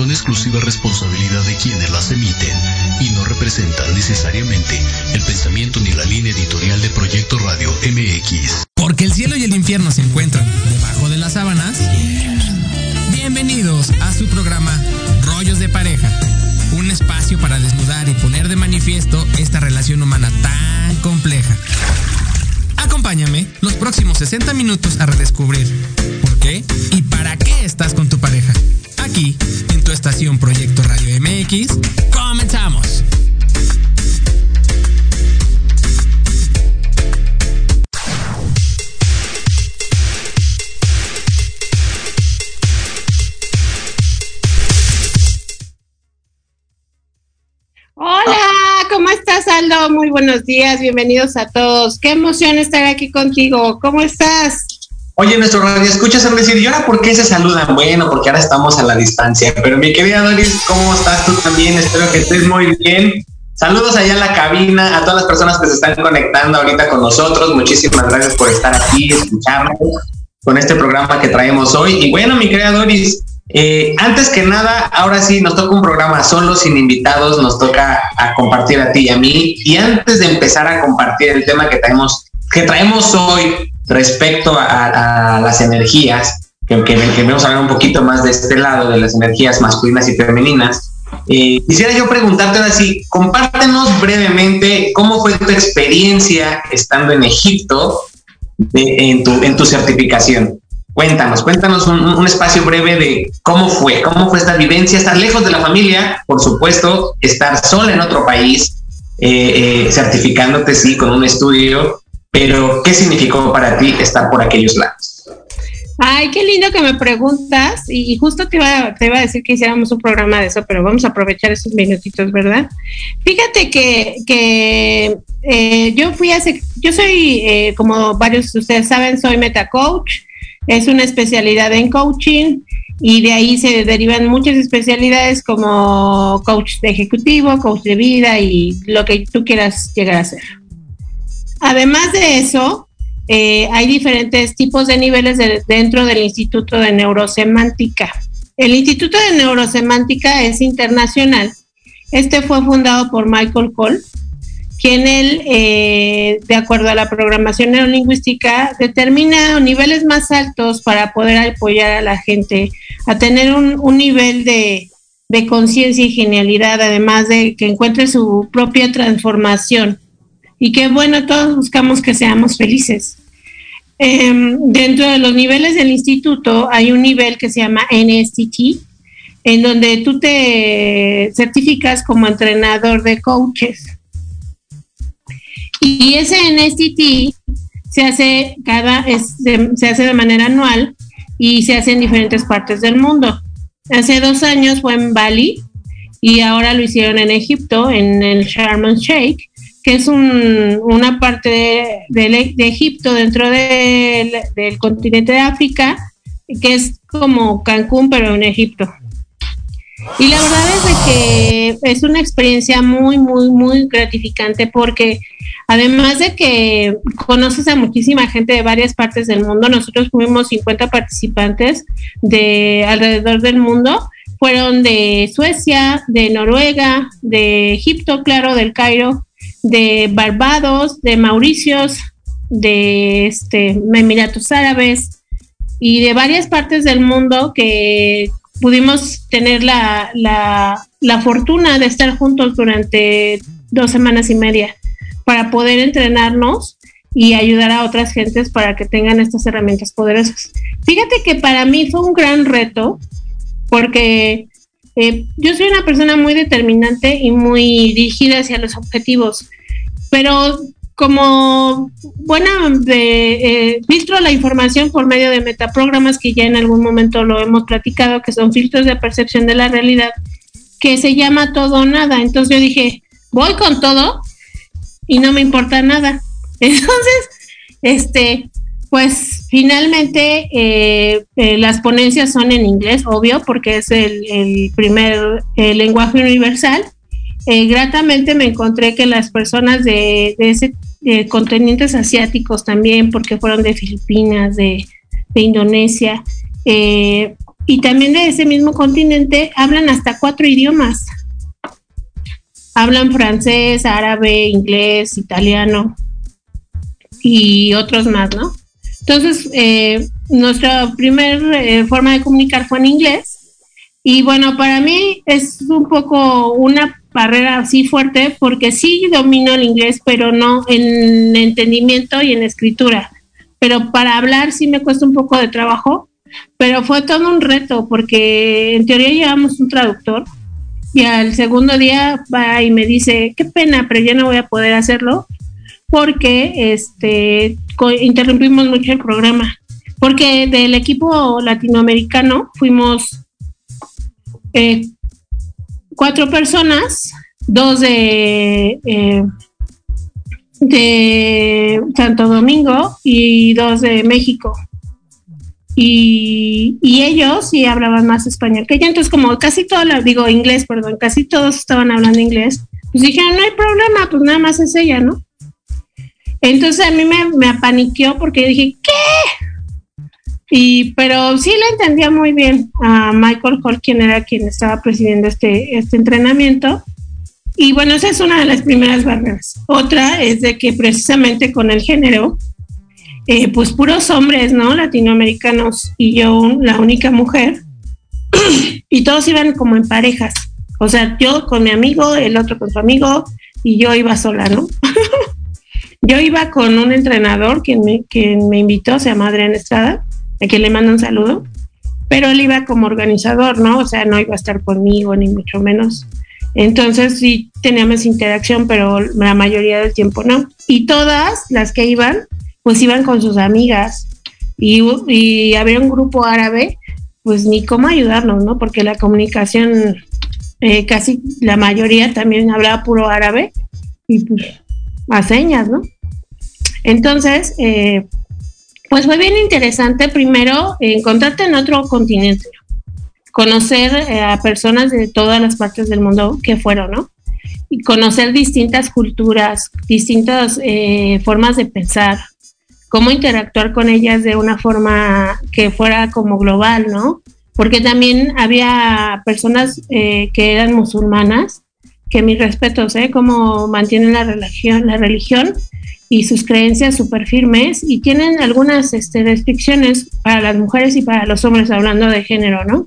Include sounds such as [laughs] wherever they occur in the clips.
son exclusiva responsabilidad de quienes las emiten y no representan necesariamente el pensamiento ni la línea editorial de Proyecto Radio MX. Porque el cielo y el infierno se encuentran debajo de las sábanas. Bienvenidos a su programa Rollos de Pareja. Un espacio para desnudar y poner de manifiesto esta relación humana tan compleja. Acompáñame los próximos 60 minutos a redescubrir por qué y para qué estás con tu pareja. Aquí, en tu estación Proyecto Radio MX, comenzamos. Hola, ¿cómo estás, Aldo? Muy buenos días, bienvenidos a todos. Qué emoción estar aquí contigo. ¿Cómo estás? Oye, nuestro radio escuchas a decir, ¿y ahora por qué se saludan? Bueno, porque ahora estamos a la distancia. Pero mi querida Doris, ¿cómo estás tú también? Espero que estés muy bien. Saludos allá en la cabina, a todas las personas que se están conectando ahorita con nosotros. Muchísimas gracias por estar aquí, escucharnos con este programa que traemos hoy. Y bueno, mi querida Doris, eh, antes que nada, ahora sí nos toca un programa solo, sin invitados, nos toca a compartir a ti y a mí. Y antes de empezar a compartir el tema que traemos, que traemos hoy respecto a, las energías, que, que, vamos a hablar un poquito más de este lado, de las energías masculinas y femeninas, eh, quisiera yo preguntarte ahora sí, compártenos brevemente cómo fue tu experiencia estando en Egipto en, tu, en tu certificación. Cuéntanos, cuéntanos un, espacio breve de cómo fue, cómo fue esta vivencia, estar lejos de la familia, por supuesto, estar sola en otro país, eh, eh, certificándote, sí, con un estudio, pero ¿qué significó para ti estar por aquellos lados? Ay, qué lindo que me preguntas y, justo te iba, te iba a decir que hiciéramos un programa de eso, pero vamos a aprovechar esos minutitos, ¿verdad? Fíjate que, que eh, yo fui hace, yo soy, como varios de ustedes saben, soy meta coach, es una especialidad en coaching y de ahí se derivan muchas especialidades como coach de ejecutivo, coach de vida y lo que tú quieras llegar a ser. Además de eso, eh, hay diferentes tipos de niveles dentro del Instituto de Neurosemántica. El Instituto de Neurosemántica es internacional. Este fue fundado por Michael Cole quien él, eh, de acuerdo a la programación neurolingüística, determina niveles más altos para poder apoyar a la gente a tener un, nivel de, conciencia y genialidad, además de que encuentre su propia transformación. Y que bueno, todos buscamos que seamos felices. Em, dentro de los niveles del instituto hay un nivel que se llama NSTT, en donde tú te certificas como entrenador de coaches. Y ese NSTT se hace cada se hace de manera anual y se hace en diferentes partes del mundo. Hace dos años fue en Bali y ahora lo hicieron en Egipto, en el Sharm el que es una parte de, Egipto dentro del, continente de África, que es como Cancún, pero en Egipto. Y la verdad es de que es una experiencia muy, muy, muy gratificante porque además de que conoces a muchísima gente de varias partes del mundo, nosotros fuimos 50 participantes de alrededor del mundo, fueron de Suecia, de Noruega, de Egipto, claro, del Cairo, de Barbados, de Mauricios, de este, Emiratos Árabes y de varias partes del mundo que pudimos tener la, la, fortuna de estar juntos durante dos semanas y media para poder entrenarnos y ayudar a otras gentes para que tengan estas herramientas poderosas. Fíjate que para mí fue un gran reto porque eh, yo soy una persona muy determinante y muy dirigida hacia los objetivos, pero como buena de, eh, filtro la información por medio de metaprogramas que ya en algún momento lo hemos platicado, que son filtros de percepción de la realidad, que se llama todo o nada. Entonces yo dije, voy con todo y no me importa nada. [laughs] Entonces, este, pues finalmente eh, eh, las ponencias son en inglés, obvio, porque es el, primer lenguaje universal. gratamente me encontré que las personas de, de ese de continentes asiáticos también, porque fueron de Filipinas, de, Indonesia, eh, y también de ese mismo continente hablan hasta cuatro idiomas. Hablan francés, árabe, inglés, italiano y otros más, ¿no? Entonces, eh, nuestra primera eh, forma de comunicar fue en inglés. Y bueno, para mí es un poco una barrera así fuerte porque sí domino el inglés, pero no en entendimiento y en escritura. Pero para hablar sí me cuesta un poco de trabajo, pero fue todo un reto porque en teoría llevamos un traductor y al segundo día va y me dice, qué pena, pero ya no voy a poder hacerlo porque este interrumpimos mucho el programa. Porque del equipo latinoamericano fuimos eh, cuatro personas, dos de, eh, de Santo Domingo y dos de México. Y, y, ellos sí hablaban más español que yo, entonces como casi todo, digo inglés, perdón, casi todos estaban hablando inglés, pues dijeron, no hay problema, pues nada más es ella, ¿no? Entonces a mí me, me apaniqueó porque dije, ¿qué? Y, pero sí le entendía muy bien a Michael Hall, quien era quien estaba presidiendo este, este entrenamiento. Y bueno, esa es una de las primeras barreras. Otra es de que precisamente con el género, eh, pues puros hombres, ¿no? Latinoamericanos y yo la única mujer. [clears throat] y todos iban como en parejas. O sea, yo con mi amigo, el otro con su amigo y yo iba sola, ¿no? [laughs] Yo iba con un entrenador que me, me invitó, se llama Adrián Estrada, a quien le mando un saludo, pero él iba como organizador, ¿no? O sea, no iba a estar conmigo, ni mucho menos. Entonces sí teníamos interacción, pero la mayoría del tiempo no. Y todas las que iban, pues iban con sus amigas. Y, y había un grupo árabe, pues ni cómo ayudarnos, ¿no? Porque la comunicación, eh, casi la mayoría también hablaba puro árabe. Y pues a señas, ¿no? Entonces, eh, pues fue bien interesante primero encontrarte en otro continente, conocer eh, a personas de todas las partes del mundo que fueron, ¿no? Y conocer distintas culturas, distintas eh, formas de pensar, cómo interactuar con ellas de una forma que fuera como global, ¿no? Porque también había personas que eran musulmanas que mis respetos, ¿eh? Cómo mantienen la religión, la religión y sus creencias súper firmes y tienen algunas este, restricciones para las mujeres y para los hombres, hablando de género, ¿no?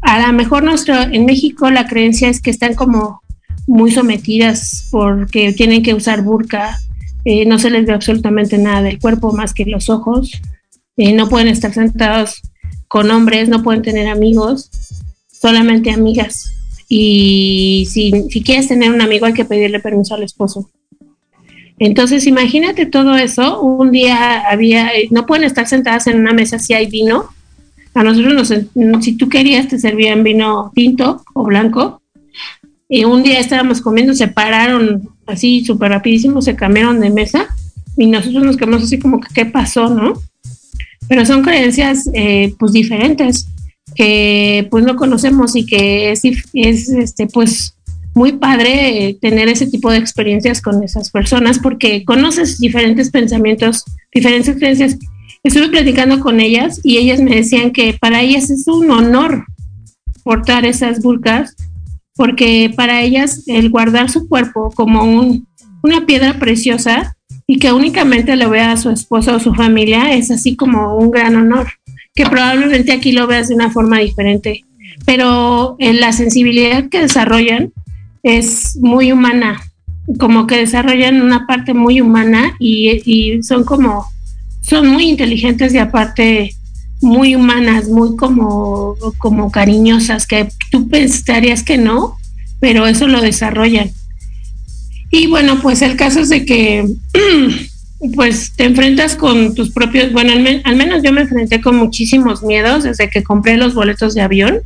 A lo mejor nuestro, en México la creencia es que están como muy sometidas porque tienen que usar burka, eh, no se les ve absolutamente nada del cuerpo más que los ojos, eh, no pueden estar sentados con hombres, no pueden tener amigos, solamente amigas y si, si quieres tener un amigo hay que pedirle permiso al esposo. Entonces, imagínate todo eso. Un día había, no pueden estar sentadas en una mesa si hay vino. A nosotros, nos, si tú querías, te servían vino tinto o blanco. Y un día estábamos comiendo, se pararon así súper rapidísimo, se cambiaron de mesa y nosotros nos quedamos así como que, ¿qué pasó, no? Pero son creencias, eh, pues, diferentes que pues no conocemos y que es, es este pues muy padre tener ese tipo de experiencias con esas personas porque conoces diferentes pensamientos, diferentes creencias. Estuve platicando con ellas y ellas me decían que para ellas es un honor portar esas burkas porque para ellas el guardar su cuerpo como un, una piedra preciosa y que únicamente le vea a su esposo o su familia es así como un gran honor que probablemente aquí lo veas de una forma diferente, pero en la sensibilidad que desarrollan es muy humana, como que desarrollan una parte muy humana y, son como, son muy inteligentes y aparte muy humanas, muy como, como cariñosas, que tú pensarías que no, pero eso lo desarrollan. Y bueno, pues el caso es de que [clears throat] pues te enfrentas con tus propios, bueno, al, menos yo me enfrenté con muchísimos miedos desde que compré los boletos de avión,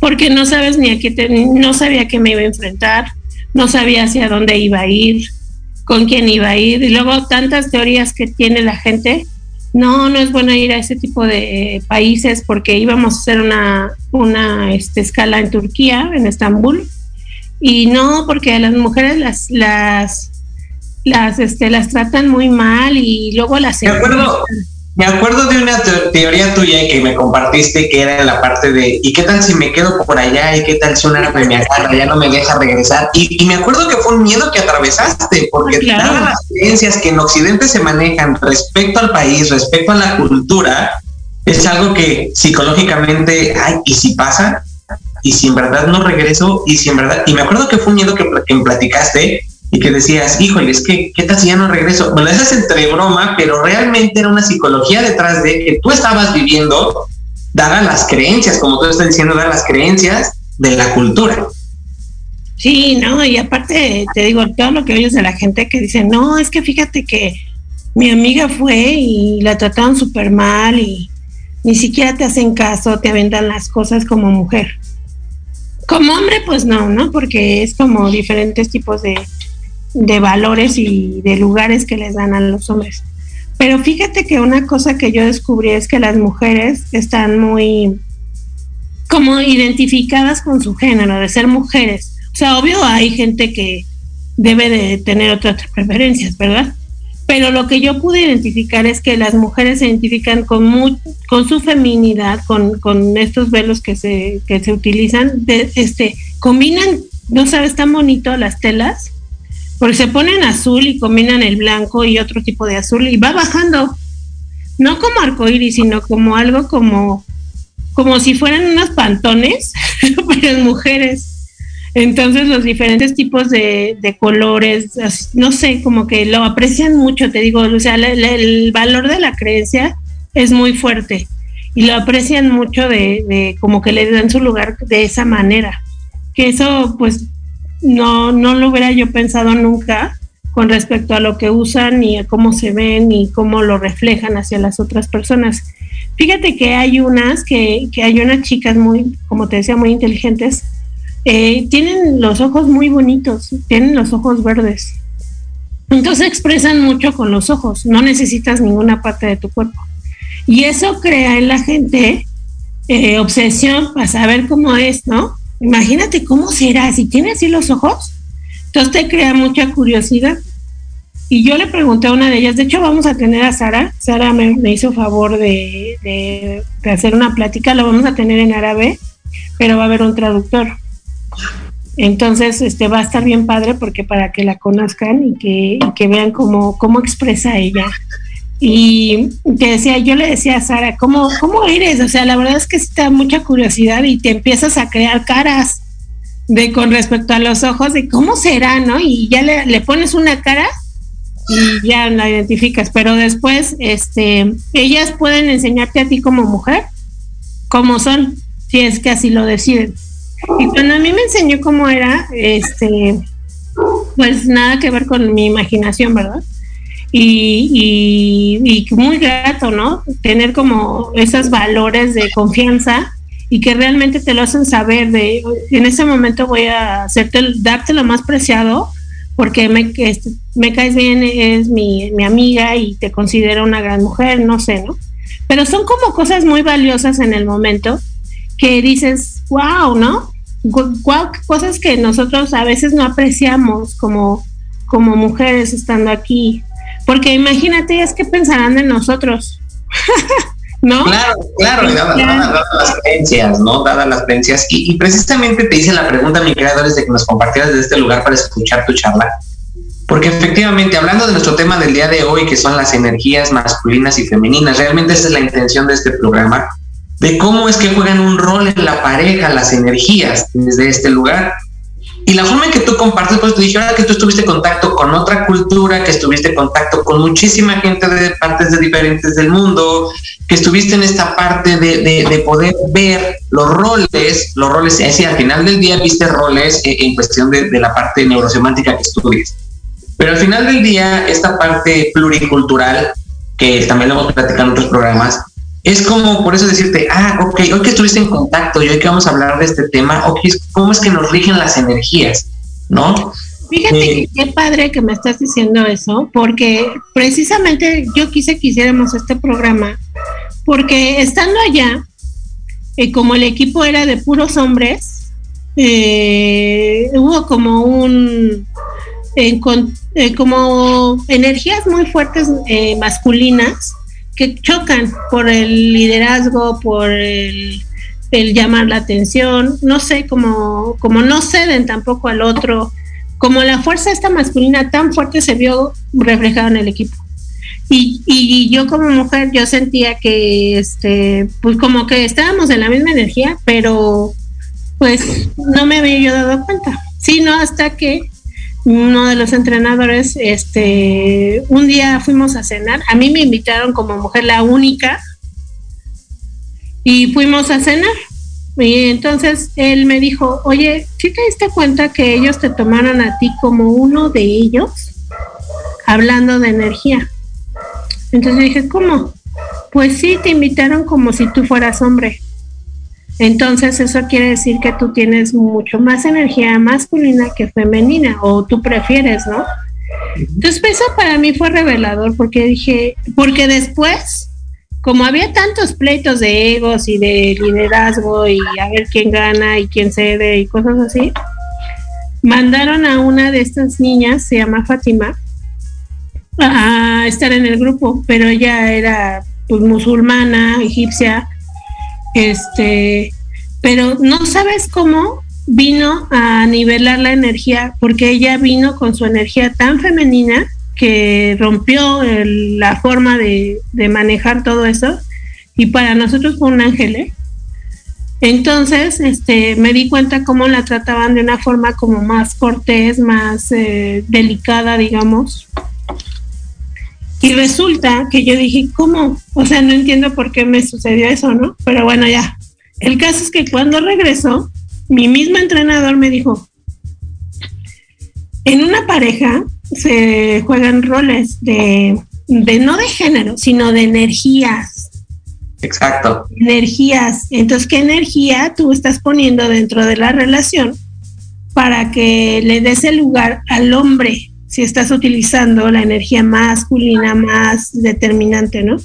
porque no sabes ni a qué, te, no sabía qué me iba a enfrentar, no sabía hacia dónde iba a ir, con quién iba a ir, y luego tantas teorías que tiene la gente, no, no es bueno ir a ese tipo de países porque íbamos a hacer una, una este, escala en Turquía, en Estambul, y no, porque a las mujeres las, las las, este, las tratan muy mal y luego las... Me acuerdo, me acuerdo de una teoría tuya que me compartiste que era la parte de ¿y qué tal si me quedo por allá? ¿y qué tal si un árabe me agarra ya no me deja regresar? Y, me acuerdo que fue un miedo que atravesaste porque todas las creencias que en Occidente se manejan respecto al país, respecto a la cultura, es algo que psicológicamente, ay, ¿y si pasa? ¿Y si en verdad no regreso? ¿Y si en verdad? Y me acuerdo que fue un miedo que, que platicaste y que decías, híjole, es que, ¿qué tal si ya no regreso? Bueno, eso es entre broma, pero realmente era una psicología detrás de que tú estabas viviendo, dadas las creencias, como tú estás diciendo, dadas las creencias de la cultura. Sí, no, y aparte te digo, todo lo que oyes de la gente que dice, no, es que fíjate que mi amiga fue y la trataron súper mal y ni siquiera te hacen caso, te aventan las cosas como mujer. Como hombre, pues no, ¿no? Porque es como diferentes tipos de, de valores y de lugares que les dan a los hombres. Pero fíjate que una cosa que yo descubrí es que las mujeres están muy como identificadas con su género, de ser mujeres. O sea, obvio hay gente que debe de tener otras preferencias, ¿verdad? Pero lo que yo pude identificar es que las mujeres se identifican con, con su feminidad, con, con, estos velos que se, que se utilizan, este, combinan, no sabes, tan bonito las telas, porque se ponen azul y combinan el blanco y otro tipo de azul y va bajando. No como arcoíris, sino como algo como, como si fueran unos pantones, [laughs] pero en mujeres. Entonces los diferentes tipos de, colores, no sé, como que lo aprecian mucho, te digo, o sea, el valor de la creencia es muy fuerte y lo aprecian mucho de, de como que le dan su lugar de esa manera. Que eso pues no, no lo hubiera yo pensado nunca con respecto a lo que usan y a cómo se ven y cómo lo reflejan hacia las otras personas. Fíjate que hay unas, que, hay unas chicas muy, como te decía, muy inteligentes, eh, tienen los ojos muy bonitos, tienen los ojos verdes. Entonces expresan mucho con los ojos, no necesitas ninguna parte de tu cuerpo. Y eso crea en la gente eh, obsesión para saber cómo es, ¿no? Imagínate cómo será, si tiene así los ojos, entonces te crea mucha curiosidad. Y yo le pregunté a una de ellas, de hecho vamos a tener a Sara, Sara me, hizo favor de, de, hacer una plática, lo vamos a tener en árabe, pero va a haber un traductor. Entonces, este va a estar bien padre porque para que la conozcan y que, y que vean cómo, cómo expresa ella y te decía, yo le decía a Sara, ¿cómo, ¿cómo eres? O sea, la verdad es que está mucha curiosidad y te empiezas a crear caras de con respecto a los ojos de cómo será, ¿no? Y ya le, le pones una cara y ya la identificas, pero después, este, ellas pueden enseñarte a ti como mujer cómo son, si es que así lo deciden. Y cuando a mí me enseñó cómo era, este, pues nada que ver con mi imaginación, ¿verdad? Y, muy grato, ¿no? Tener como esos valores de confianza y que realmente te lo hacen saber de en ese momento voy a hacerte darte lo más preciado porque me, caes bien, es mi, mi amiga y te considero una gran mujer, no sé, ¿no? Pero son como cosas muy valiosas en el momento que dices, wow, ¿no? Wow, cosas que nosotros a veces no apreciamos como mujeres estando aquí porque imagínate, es que pensarán de nosotros. [laughs] ¿No? Claro, claro, dadas, las creencias, ¿no? Dadas las creencias. Y, precisamente te hice la pregunta, mi creador, de que nos compartieras desde este lugar para escuchar tu charla. Porque efectivamente, hablando de nuestro tema del día de hoy, que son las energías masculinas y femeninas, realmente esa es la intención de este programa, de cómo es que juegan un rol en la pareja las energías desde este lugar. Y la forma en que tú compartes, pues te dije, ahora que tú estuviste en contacto con otra cultura, que estuviste en contacto con muchísima gente de partes de diferentes del mundo, que estuviste en esta parte de, de, poder ver los roles, los roles, es decir, al final del día viste roles en, en cuestión de, de, la parte neurosemántica que estudias. Pero al final del día, esta parte pluricultural, que también lo hemos platicado en otros programas, es como por eso decirte, ah, ok, hoy que estuviste en contacto y hoy que vamos a hablar de este tema, ok, ¿cómo es que nos rigen las energías? ¿No? Fíjate eh, qué padre que me estás diciendo eso, porque precisamente yo quise que hiciéramos este programa, porque estando allá, eh, como el equipo era de puros hombres, eh, hubo como un, como energías muy fuertes masculinas que chocan por el liderazgo, por el, llamar la atención, no sé, como, como no ceden tampoco al otro, como la fuerza esta masculina tan fuerte se vio reflejada en el equipo. Y, y yo como mujer, yo sentía que, este, pues como que estábamos en la misma energía, pero pues no me había yo dado cuenta, sino hasta que uno de los entrenadores, este, un día fuimos a cenar, a mí me invitaron como mujer la única y fuimos a cenar. Y entonces él me dijo, oye, ¿sí te diste cuenta que ellos te tomaron a ti como uno de ellos? Hablando de energía. Entonces dije, ¿cómo? Pues sí, te invitaron como si tú fueras hombre. Entonces eso quiere decir que tú tienes mucho más energía masculina que femenina, o tú prefieres, ¿no? Entonces eso para mí fue revelador porque dije, porque después, como había tantos pleitos de egos y de liderazgo y a ver quién gana y quién cede y cosas así, mandaron a una de estas niñas, se llama Fátima, a estar en el grupo, pero ella era pues musulmana, egipcia, este, pero no sabes cómo vino a nivelar la energía, porque ella vino con su energía tan femenina que rompió la forma de, manejar todo eso, y para nosotros fue un ángel, ¿eh? Entonces, este, me di cuenta cómo la trataban de una forma como más cortés, más eh, delicada, digamos. Y resulta que yo dije, ¿cómo? O sea, no entiendo por qué me sucedió eso, ¿no? Pero bueno, ya. El caso es que cuando regresó, mi mismo entrenador me dijo, en una pareja se juegan roles de, de no de género, sino de energías. Exacto. Energías. Entonces, ¿qué energía tú estás poniendo dentro de la relación para que le des el lugar al hombre? Si estás utilizando la energía masculina más determinante, ¿no?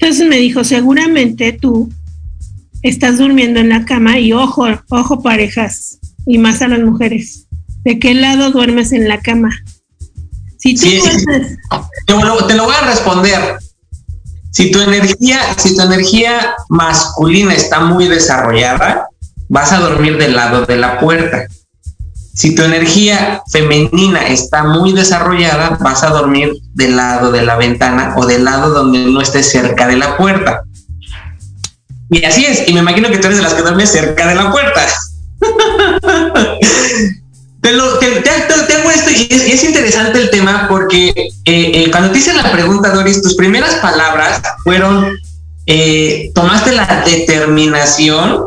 Entonces me dijo, seguramente tú estás durmiendo en la cama y ojo, ojo parejas, y más a las mujeres, ¿de qué lado duermes en la cama? Si tú te, lo, te lo voy a responder. Si tu energía, si tu energía masculina está muy desarrollada, vas a dormir del lado de la puerta. Si tu energía femenina está muy desarrollada, vas a dormir del lado de la ventana o del lado donde no estés cerca de la puerta. Y así es, y me imagino que tú eres de las que duermes cerca de la puerta. [laughs] te, hago esto y es, interesante el tema porque eh, eh, cuando te hice la pregunta, Doris, tus primeras palabras fueron, eh, tomaste la determinación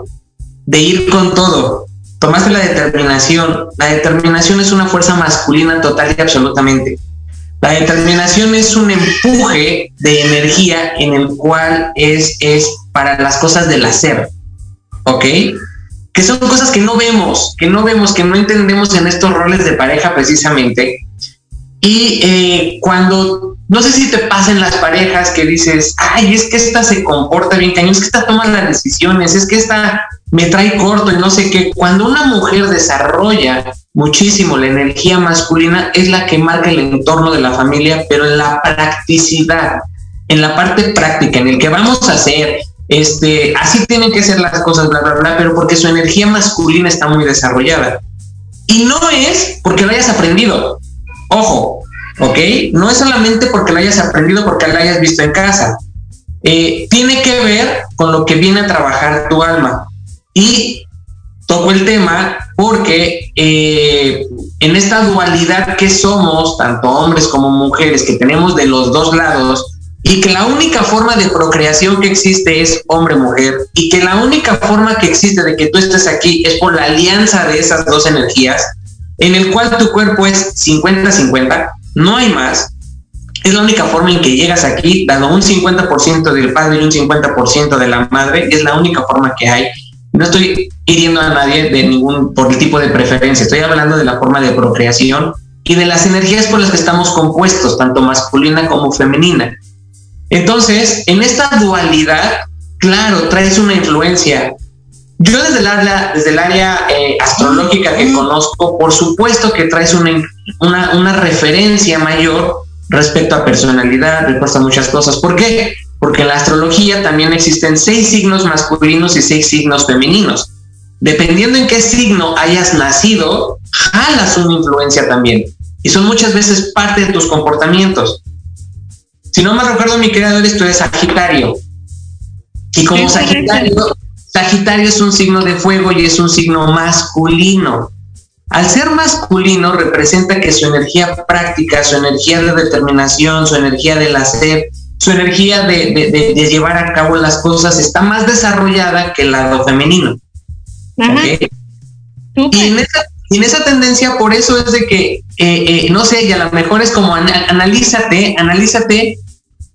de ir con todo tomaste la determinación. La determinación es una fuerza masculina total y absolutamente. La determinación es un empuje de energía en el cual es, es para las cosas del hacer. ¿Ok? Que son cosas que no vemos, que no vemos, que no entendemos en estos roles de pareja precisamente. Y eh, cuando, no sé si te pasan las parejas que dices, ay, es que esta se comporta bien cañón, es que esta toma las decisiones, es que esta me trae corto y no sé qué. Cuando una mujer desarrolla muchísimo la energía masculina, es la que marca el entorno de la familia, pero en la practicidad, en la parte práctica, en el que vamos a hacer, este, así tienen que ser las cosas, bla, bla, bla, pero porque su energía masculina está muy desarrollada. Y no es porque lo hayas aprendido. Ojo, ¿ok? No es solamente porque lo hayas aprendido, porque lo hayas visto en casa. Eh, tiene que ver con lo que viene a trabajar tu alma. Y toco el tema porque eh, en esta dualidad que somos, tanto hombres como mujeres, que tenemos de los dos lados, y que la única forma de procreación que existe es hombre-mujer, y que la única forma que existe de que tú estés aquí es por la alianza de esas dos energías, en el cual tu cuerpo es 50-50, no hay más, es la única forma en que llegas aquí, dado un 50% del padre y un 50% de la madre, es la única forma que hay no estoy hiriendo a nadie de ningún por el tipo de preferencia, estoy hablando de la forma de procreación y de las energías por las que estamos compuestos, tanto masculina como femenina. Entonces, en esta dualidad, claro, traes una influencia. Yo desde el área, desde el área eh, astrológica que conozco, por supuesto que traes una, una, una referencia mayor respecto a personalidad, respecto a muchas cosas. ¿Por qué? Porque en la astrología también existen seis signos masculinos y seis signos femeninos. Dependiendo en qué signo hayas nacido, jalas una influencia también. Y son muchas veces parte de tus comportamientos. Si no me recuerdo, mi creador, esto es Sagitario. Y como Sagitario, Sagitario es un signo de fuego y es un signo masculino. Al ser masculino representa que su energía práctica, su energía de determinación, su energía del hacer, su energía de, llevar a cabo las cosas está más desarrollada que el lado femenino. Y en esa, tendencia, por eso es de que, eh, eh, no sé, y a lo mejor es como analízate, analízate,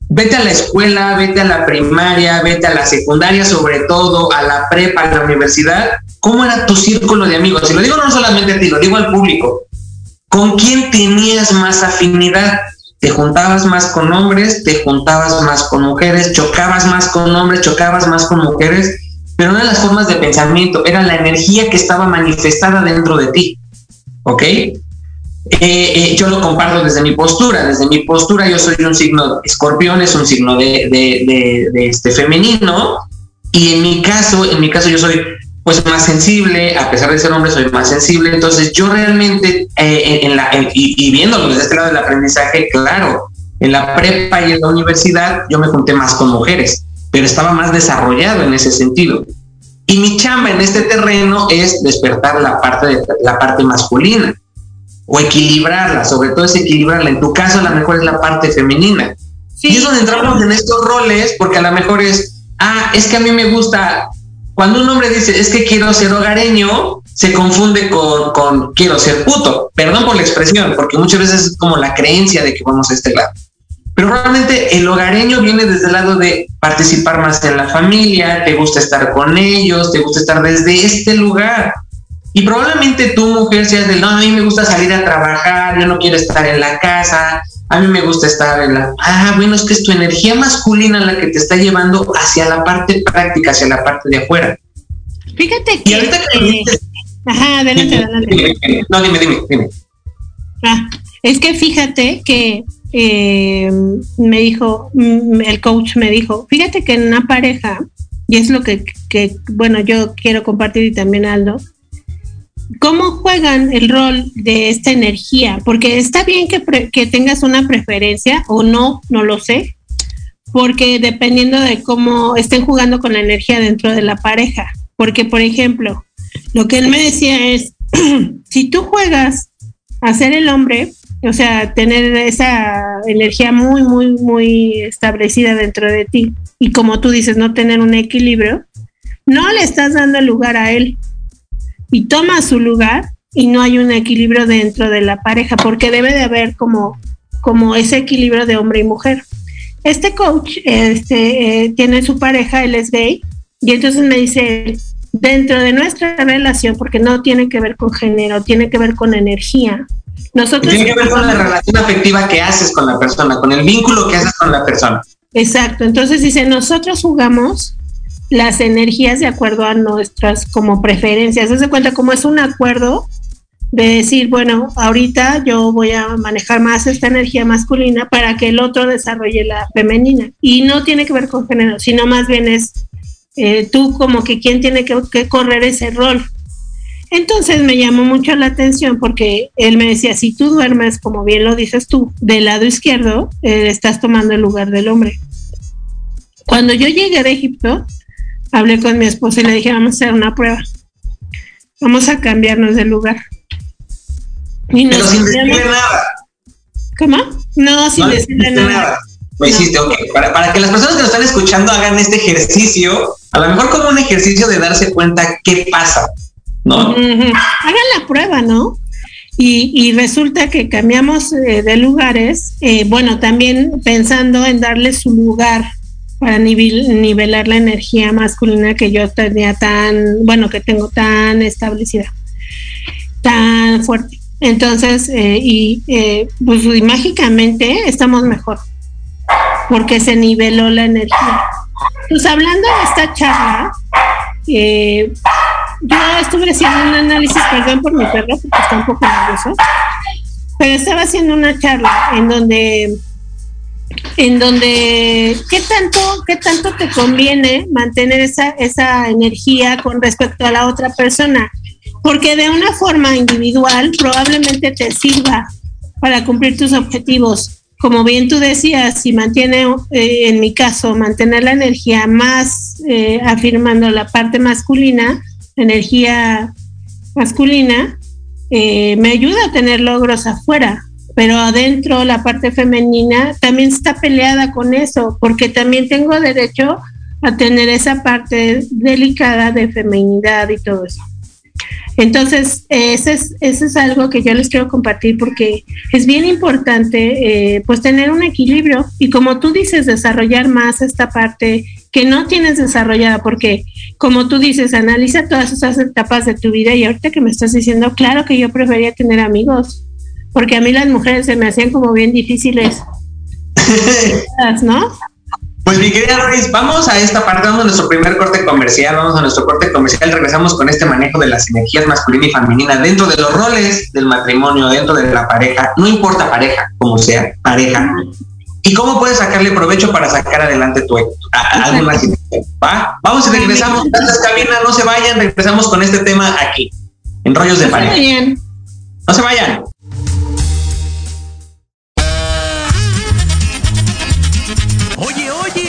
vete a la escuela, vete a la primaria, vete a la secundaria, sobre todo, a la prepa, a la universidad, ¿cómo era tu círculo de amigos? Y lo digo no solamente a ti, lo digo al público. ¿Con quién tenías más afinidad? Te juntabas más con hombres, te juntabas más con mujeres, chocabas más con hombres, chocabas más con mujeres, pero una de las formas de pensamiento era la energía que estaba manifestada dentro de ti. ¿Ok? Eh, eh, yo lo comparto desde mi postura. Desde mi postura, yo soy un signo escorpión, es un signo de, de, de, este femenino. Y en mi caso, en mi caso, yo soy pues más sensible, a pesar de ser hombre soy más sensible, entonces yo realmente, eh, en la, y, viéndolo desde este lado del aprendizaje, claro, en la prepa y en la universidad yo me junté más con mujeres, pero estaba más desarrollado en ese sentido. Y mi chamba en este terreno es despertar la parte, de, la parte masculina o equilibrarla, sobre todo es equilibrarla. En tu caso, a lo mejor es la parte femenina. Y es donde entramos en estos roles, porque a lo mejor es, ah, es que a mí me gusta cuando un hombre dice, es que quiero ser hogareño, se confunde con, quiero ser puto. Perdón por la expresión, porque muchas veces es como la creencia de que vamos a este lado. Pero realmente el hogareño viene desde el lado de participar más en la familia, te gusta estar con ellos, te gusta estar desde este lugar. Y probablemente tu mujer seas del, no, a mí me gusta salir a trabajar, yo no quiero estar en la casa, a mí me gusta estar en la... Ah, bueno, es que es tu energía masculina la que te está llevando hacia la parte práctica, hacia la parte de afuera. Fíjate que... Y ahorita que ajá, adelante, adelante. No, dime, dime, dime. Ah, es que fíjate que eh, me dijo, mm, el coach me dijo, fíjate que en una pareja, y es lo que, que bueno, yo quiero compartir y también Aldo, ¿Cómo juegan el rol de esta energía? Porque está bien que, que tengas una preferencia o no, no lo sé, porque dependiendo de cómo estén jugando con la energía dentro de la pareja. Porque, por ejemplo, lo que él me decía es, [clears throat] si tú juegas a ser el hombre, o sea, tener esa energía muy, muy, muy establecida dentro de ti, y como tú dices, no tener un equilibrio, no le estás dando lugar a él y toma su lugar y no hay un equilibrio dentro de la pareja, porque debe de haber como, como ese equilibrio de hombre y mujer. Este coach este, eh, tiene su pareja, él es gay, y entonces me dice, dentro de nuestra relación, porque no tiene que ver con género, tiene que ver con energía. Nosotros tiene que ver con la relación afectiva que haces con la persona, con el vínculo que haces con la persona. Exacto, entonces dice, nosotros jugamos las energías de acuerdo a nuestras como preferencias. Se cuenta como es un acuerdo de decir, bueno, ahorita yo voy a manejar más esta energía masculina para que el otro desarrolle la femenina. Y no tiene que ver con género, sino más bien es eh, tú como que quién tiene que, correr ese rol. Entonces me llamó mucho la atención porque él me decía, si tú duermes, como bien lo dices tú, del lado izquierdo, eh, estás tomando el lugar del hombre. Cuando yo llegué de Egipto, hablé con mi esposa y le dije, vamos a hacer una prueba. Vamos a cambiarnos de lugar. Y Pero sin decirle nada. ¿Cómo? No, sin decirle nada. Lo hiciste, ok. Para, para, que las personas que nos están escuchando hagan este ejercicio, a lo mejor como un ejercicio de darse cuenta qué pasa, ¿no? Hagan la prueba, ¿no? Y, y resulta que cambiamos eh, de lugares, eh, bueno, también pensando en darle su lugar para nivelar la energía masculina que yo tenía tan, bueno, que tengo tan establecida, tan fuerte. Entonces, eh, y eh, pues mágicamente estamos mejor, porque se niveló la energía. Pues hablando de esta charla, eh, yo estuve haciendo un análisis, perdón por mi perro, porque está un poco nervioso, pero estaba haciendo una charla en donde en donde qué tanto, qué tanto te conviene mantener esa, esa energía con respecto a la otra persona, porque de una forma individual probablemente te sirva para cumplir tus objetivos. Como bien tú decías, si mantiene, eh, en mi caso, mantener la energía más eh, afirmando la parte masculina, energía masculina, eh, me ayuda a tener logros afuera, pero adentro la parte femenina también está peleada con eso, porque también tengo derecho a tener esa parte delicada de feminidad y todo eso. Entonces, ese es, eso es algo que yo les quiero compartir porque es bien importante eh, pues tener un equilibrio y como tú dices, desarrollar más esta parte que no tienes desarrollada porque como tú dices, analiza todas esas etapas de tu vida y ahorita que me estás diciendo, claro que yo prefería tener amigos porque a mí las mujeres se me hacían como bien difíciles. [laughs] ¿No? Pues mi querida Doris, vamos a esta parte, vamos a nuestro primer corte comercial, vamos a nuestro corte comercial, regresamos con este manejo de las energías masculina y femenina dentro de los roles del matrimonio, dentro de la pareja, no importa pareja, como sea, pareja. ¿Y cómo puedes sacarle provecho para sacar adelante tu alguna ¿Va? Vamos y regresamos. Gracias, cabina, no se vayan, regresamos con este tema aquí, en rollos de pareja. No se vayan.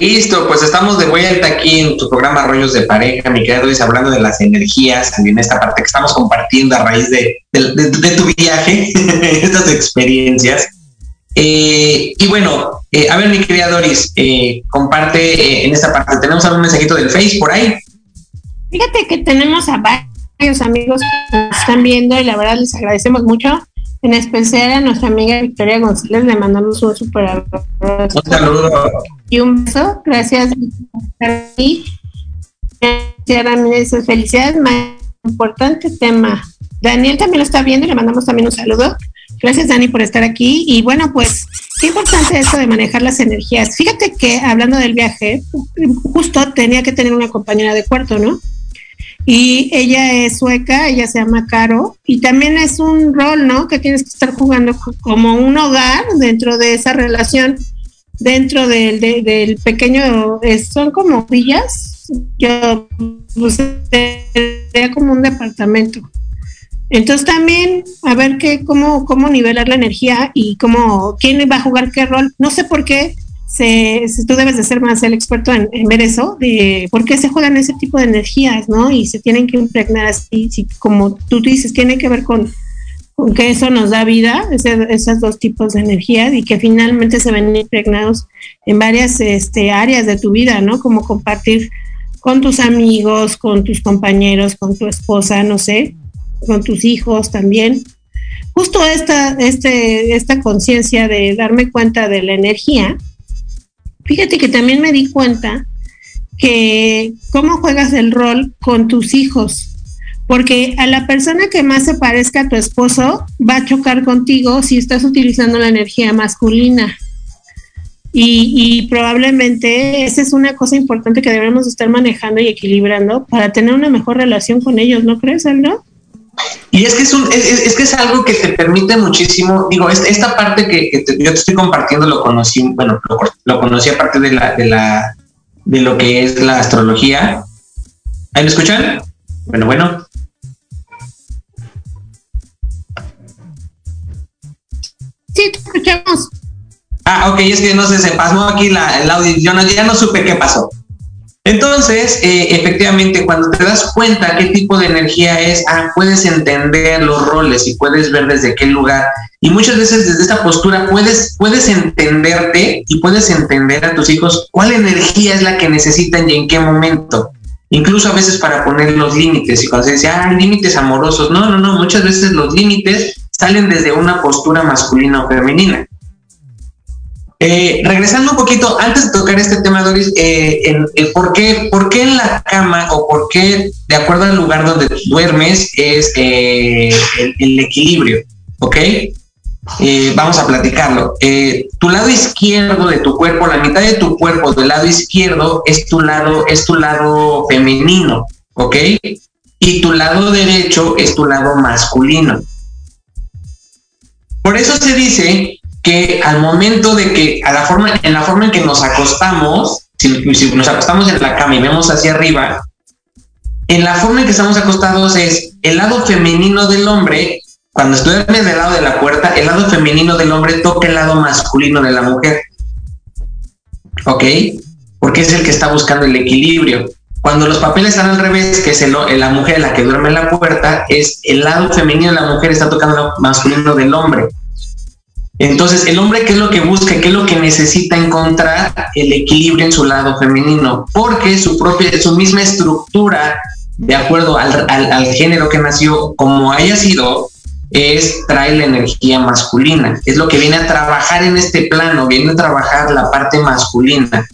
Listo, pues estamos de vuelta aquí en tu programa Rollos de Pareja, mi querido Luis, hablando de las energías, en esta parte que estamos compartiendo a raíz de, tu viaje, [laughs] estas experiencias. Eh, y bueno, eh, a ver, mi querida Doris, eh, comparte en esta parte. ¿Tenemos algún mensajito del Face por ahí? Fíjate que tenemos a varios amigos que nos están viendo y la verdad les agradecemos mucho. En especial a nuestra amiga Victoria González, le mandamos un super abrazo. Un saludo. Y un beso. Gracias por estar aquí. Ramírez, felicidades, más importante tema. Daniel también lo está viendo y le mandamos también un saludo. Gracias, Dani, por estar aquí. Y bueno, pues, qué importante esto de manejar las energías. Fíjate que hablando del viaje, justo tenía que tener una compañera de cuarto, ¿no? Y ella es sueca, ella se llama Caro, y también es un rol, ¿no? Que tienes que estar jugando como un hogar dentro de esa relación, dentro del, del pequeño, son como villas, yo, pues, como un departamento entonces también a ver qué, cómo, cómo nivelar la energía y cómo, quién va a jugar qué rol. No sé por qué se, tú debes de ser más el experto en, ver eso, de por qué se juegan ese tipo de energías, ¿no? Y se tienen que impregnar así, si, como tú dices, tiene que ver con, con que eso nos da vida, ese, esos dos tipos de energías y que finalmente se ven impregnados en varias este, áreas de tu vida, ¿no? Como compartir con tus amigos, con tus compañeros, con tu esposa, no sé, con tus hijos también. Justo esta, este, esta conciencia de darme cuenta de la energía, fíjate que también me di cuenta que cómo juegas el rol con tus hijos, porque a la persona que más se parezca a tu esposo va a chocar contigo si estás utilizando la energía masculina. Y, probablemente esa es una cosa importante que debemos estar manejando y equilibrando para tener una mejor relación con ellos, ¿no crees, Aldo? Y es que es, un, es, que es algo que te permite muchísimo, digo, esta parte que, yo te estoy compartiendo lo conocí, bueno, lo, conocí aparte de la, de la, de lo que es la astrología. ¿Ahí me escuchan? Bueno, bueno. Sí, te escuchamos. Ah, ok, es que no sé, se pasó aquí la, el audio, yo ya no supe qué pasó. Entonces, eh, efectivamente, cuando te das cuenta qué tipo de energía es, ah, puedes entender los roles y puedes ver desde qué lugar. Y muchas veces desde esta postura puedes, puedes entenderte y puedes entender a tus hijos cuál energía es la que necesitan y en qué momento. Incluso a veces para poner los límites. Y cuando se dice, ah, límites amorosos. No, no, no. Muchas veces los límites salen desde una postura masculina o femenina. Eh, regresando un poquito, antes de tocar este tema, Doris, eh, ¿por, qué, ¿por, qué, en la cama o por qué, de acuerdo al lugar donde duermes, es eh, el, equilibrio? ¿Ok? vamos a platicarlo. tu lado izquierdo de tu cuerpo, la mitad de tu cuerpo del lado izquierdo es tu lado, es tu lado femenino, ¿ok? Y tu lado derecho es tu lado masculino. Por eso se dice que al momento de que, a la forma, en la forma en que nos acostamos, si, nos acostamos en la cama y vemos hacia arriba, en la forma en que estamos acostados es el lado femenino del hombre, cuando duermes del lado de la puerta, el lado femenino del hombre toca el lado masculino de la mujer. ¿Ok? Porque es el que está buscando el equilibrio. Cuando los papeles están al revés, que es el, la mujer la que duerme en la puerta, es el lado femenino de la mujer está tocando el lado masculino del hombre. Entonces, el hombre, ¿qué es lo que busca? ¿Qué es lo que necesita encontrar? El equilibrio en su lado femenino, porque su propia, su misma estructura, de acuerdo al, género que nació, como haya sido, es trae la energía masculina. Es lo que viene a trabajar en este plano, viene a trabajar la parte masculina.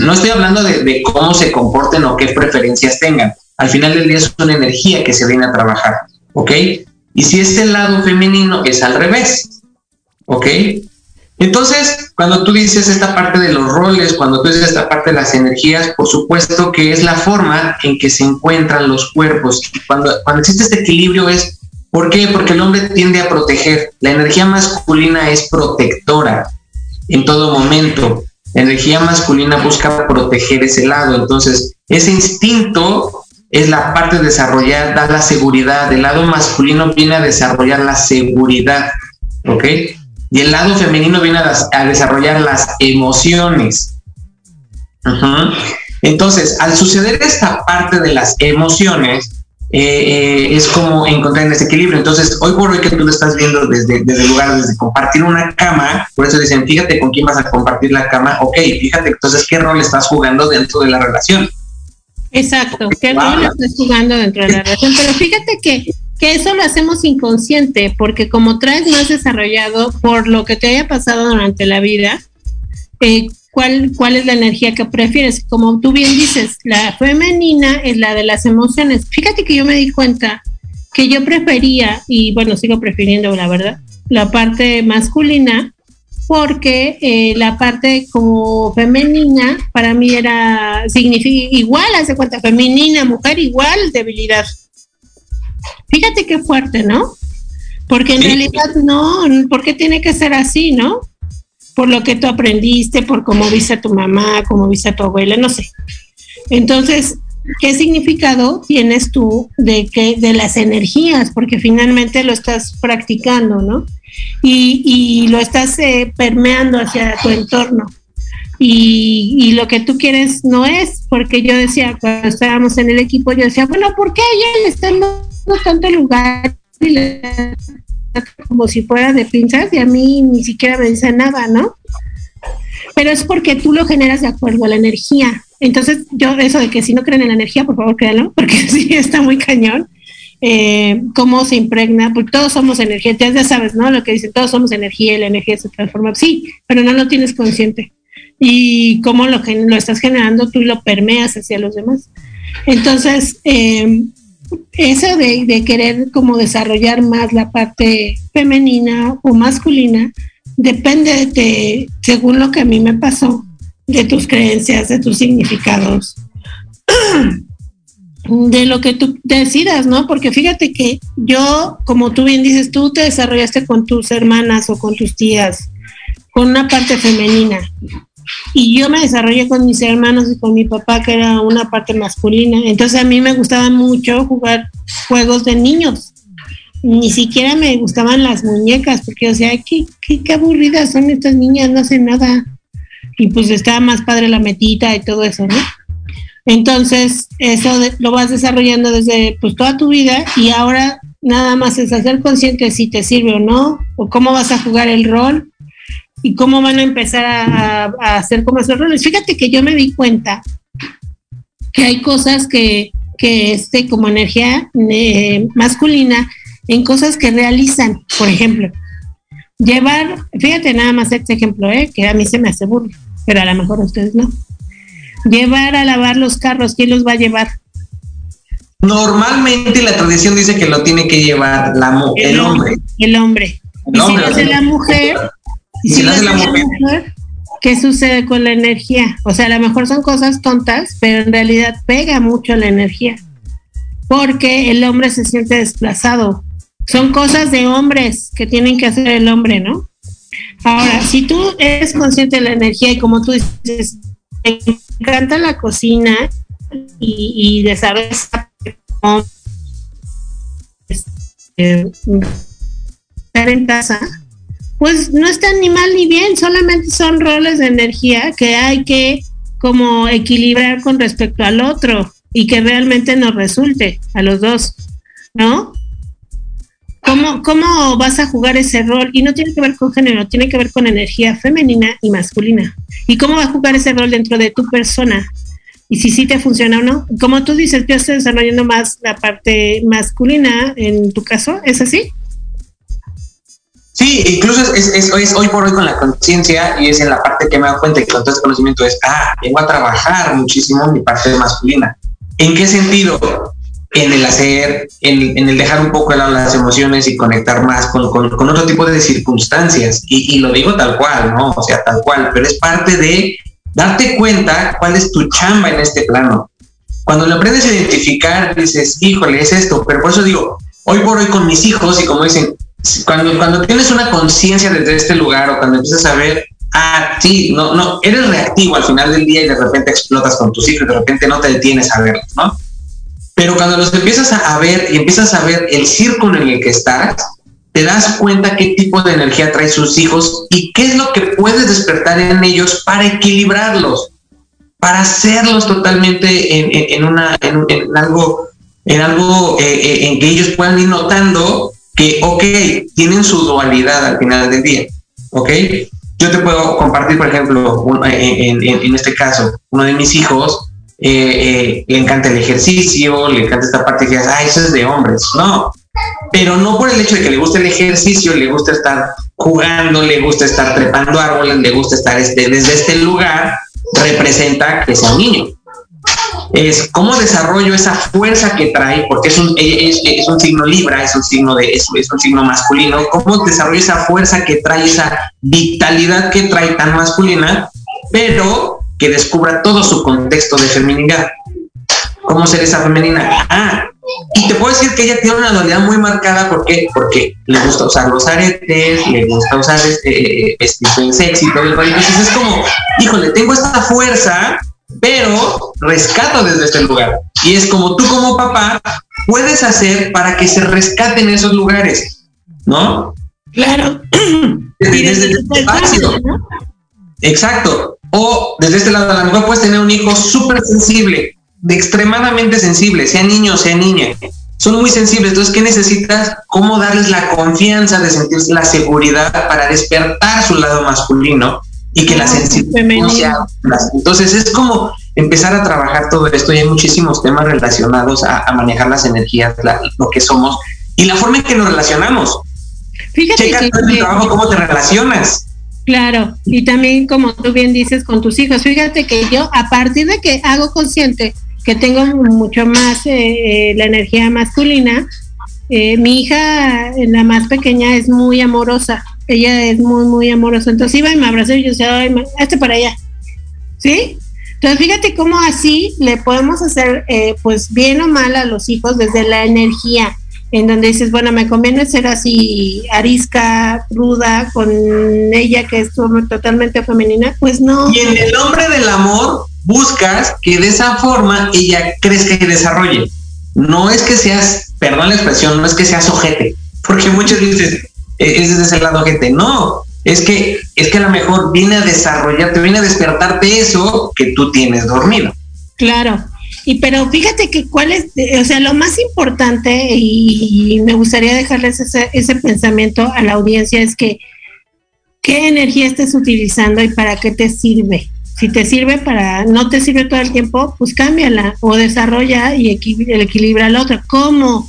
No estoy hablando de, de cómo se comporten o qué preferencias tengan. Al final del día es una energía que se viene a trabajar, ¿ok? Y si este lado femenino es al revés, ¿Ok? Entonces, cuando tú dices esta parte de los roles, cuando tú dices esta parte de las energías, por supuesto que es la forma en que se encuentran los cuerpos. Cuando, cuando existe este equilibrio es, ¿por qué? Porque el hombre tiende a proteger. La energía masculina es protectora en todo momento. La energía masculina busca proteger ese lado. Entonces, ese instinto es la parte de desarrollar, dar la seguridad. El lado masculino viene a desarrollar la seguridad. ¿Ok? Y el lado femenino viene a, desarrollar las emociones. Entonces, al suceder esta parte de las emociones, eh, eh, es como encontrar ese equilibrio. Entonces, hoy por hoy que tú lo estás viendo desde, desde el lugar, desde compartir una cama, por eso dicen, fíjate con quién vas a compartir la cama, ok, fíjate entonces qué rol estás jugando dentro de la relación. Exacto, qué rol estás jugando dentro de la relación, pero fíjate que que eso lo hacemos inconsciente, porque como traes más desarrollado por lo que te haya pasado durante la vida, eh, ¿cuál, ¿cuál es la energía que prefieres? Como tú bien dices, la femenina es la de las emociones. Fíjate que yo me di cuenta que yo prefería, y bueno, sigo prefiriendo la verdad, la parte masculina, porque eh, la parte como femenina para mí era igual, hace cuenta, femenina, mujer igual, debilidad. Fíjate qué fuerte, ¿no? Porque en realidad no, porque tiene que ser así, ¿no? Por lo que tú aprendiste, por cómo viste a tu mamá, cómo viste a tu abuela, no sé. Entonces, ¿qué significado tienes tú de que de las energías? Porque finalmente lo estás practicando, ¿no? Y, y lo estás eh, permeando hacia tu entorno. Y, y, lo que tú quieres no es, porque yo decía, cuando estábamos en el equipo, yo decía, bueno, ¿por qué ella le están tanto lugar y le, como si fuera de pinzas y a mí ni siquiera me nada, ¿no? Pero es porque tú lo generas de acuerdo a la energía. Entonces, yo, eso de que si no creen en la energía, por favor créanlo, [laughs] porque sí está muy cañón. Eh, cómo se impregna, porque todos somos energía, ya, ya sabes, ¿no? Lo que dicen, todos somos energía la energía se transforma. Sí, pero no lo tienes consciente. Y cómo lo, lo estás generando, tú lo permeas hacia los demás. Entonces, eh, eso de, de, querer como desarrollar más la parte femenina o masculina depende de, según lo que a mí me pasó, de tus creencias, de tus significados, [clears throat] de lo que tú decidas, ¿no? Porque fíjate que yo, como tú bien dices, tú te desarrollaste con tus hermanas o con tus tías, con una parte femenina. Y yo me desarrollé con mis hermanos y con mi papá, que era una parte masculina. Entonces a mí me gustaba mucho jugar juegos de niños. Ni siquiera me gustaban las muñecas, porque o sea, qué, qué, qué aburridas son estas niñas, no hacen nada. Y pues estaba más padre la metita y todo eso, ¿no? Entonces, eso de, lo vas desarrollando desde pues toda tu vida y ahora nada más es hacer consciente si te sirve o no, o cómo vas a jugar el rol y cómo van a empezar a, a, hacer como esos roles. Fíjate que yo me di cuenta que hay cosas que, que este, como energía eh, masculina en cosas que realizan, por ejemplo, llevar, fíjate nada más este ejemplo, ¿eh? que a mí se me hace burro, pero a lo mejor a ustedes no. Llevar a lavar los carros, ¿quién los va a llevar? Normalmente la tradición dice que lo tiene que llevar la, el, el hombre. El hombre. El y hombre, si lo hace la mujer, y si, hace la mujer, mujer, ¿qué sucede con la energía? O sea, a lo mejor son cosas tontas, pero en realidad pega mucho la energía. Porque el hombre se siente desplazado. Son cosas de hombres que tienen que hacer el hombre, ¿no? Ahora, si tú eres consciente de la energía y como tú dices, me encanta la cocina y, y desarrollas este, estar en casa, pues no están ni mal ni bien, solamente son roles de energía que hay que como equilibrar con respecto al otro y que realmente nos resulte a los dos, ¿no? ¿Cómo, ¿Cómo vas a jugar ese rol? Y no tiene que ver con género, tiene que ver con energía femenina y masculina. ¿Y cómo va a jugar ese rol dentro de tu persona? Y si sí te funciona o no. Como tú dices, yo estoy desarrollando más la parte masculina en tu caso, ¿es así? Sí, incluso es, es, es, hoy por hoy con la conciencia y es en la parte que me doy cuenta que con todo este conocimiento es, ah, vengo a trabajar muchísimo mi parte masculina. ¿En qué sentido? En el hacer, en, en el dejar un poco de lado las emociones y conectar más con, con, con otro tipo de circunstancias. Y, y, lo digo tal cual, ¿no? O sea, tal cual, pero es parte de darte cuenta cuál es tu chamba en este plano. Cuando lo aprendes a identificar, dices, híjole, es esto, pero por eso digo, hoy por hoy con mis hijos y como dicen, cuando, cuando tienes una conciencia desde este lugar o cuando empiezas a ver, ah, sí, no, no, eres reactivo al final del día y de repente explotas con tus hijos de repente no te detienes a verlos, ¿no? Pero cuando los empiezas a, a ver y empiezas a ver el círculo en el que estás, te das cuenta qué tipo de energía trae sus hijos y qué es lo que puedes despertar en ellos para equilibrarlos, para hacerlos totalmente en, en, en una, en, en, algo, en algo eh, eh, en que ellos puedan ir notando que, ok, tienen su dualidad al final del día, ok. Yo te puedo compartir, por ejemplo, en, en, este caso, uno de mis hijos eh, eh, le encanta el ejercicio, le encanta esta parte que ah, eso es de hombres. No, pero no por el hecho de que le guste el ejercicio, le gusta estar jugando, le gusta estar trepando árboles, le gusta estar este, desde este lugar, representa que sea un niño. Es cómo desarrollo esa fuerza que trae, porque es un, es, un signo libra, es un signo de es, es un signo masculino, cómo desarrollo esa fuerza que trae, esa vitalidad que trae tan masculina, pero que descubra todo su contexto de feminidad. ¿Cómo ser esa femenina? Ah, y te puedo decir que ella tiene una dualidad muy marcada, ¿por qué? Porque le gusta usar los aretes, le gusta usar este, este sexy, todo el Entonces es como, híjole, tengo esta fuerza, pero rescato desde este lugar. Y es como tú como papá puedes hacer para que se rescaten esos lugares, ¿no? Claro. [clears throat] Desde, desde este espacio. Exacto. O desde este lado, a lo mejor puedes tener un hijo súper sensible, de extremadamente sensible, sea niño o sea niña. Son muy sensibles. Entonces, ¿qué necesitas? ¿Cómo darles la confianza de sentirse la seguridad para despertar su lado masculino y que la sensibilidad sea. Entonces, es como empezar a trabajar todo esto y hay muchísimos temas relacionados a, manejar las energías, lo que somos y la forma en que nos relacionamos. Fíjate Checa que, trabajo, cómo te relacionas. Claro, y también como tú bien dices con tus hijos, fíjate que yo a partir de que hago consciente que tengo mucho más eh, eh, la energía masculina, eh, mi hija, la más pequeña, es muy amorosa, ella es muy, muy amorosa, entonces iba y me abrazó y yo decía, ay, este para allá, ¿sí? Entonces fíjate cómo así le podemos hacer, pues bien o mal a los hijos desde la energía en donde dices, bueno, me conviene ser así arisca, ruda, con ella que es totalmente femenina, pues no. Y en el nombre del amor buscas que de esa forma ella crezca y desarrolle. No es que seas, perdón la expresión, no es que seas ojete, porque muchos dicen, e-, es desde ese lado ojete. No, es que, es que a lo mejor viene a desarrollarte, viene a despertarte eso que tú tienes dormido. Claro, y pero fíjate que cuál es, o sea, lo más importante y, me gustaría dejarles ese, ese pensamiento a la audiencia es que qué energía estés utilizando y para qué te sirve. Si te sirve para, no te sirve todo el tiempo, pues cámbiala o desarrolla y equilibra la otra. ¿Cómo?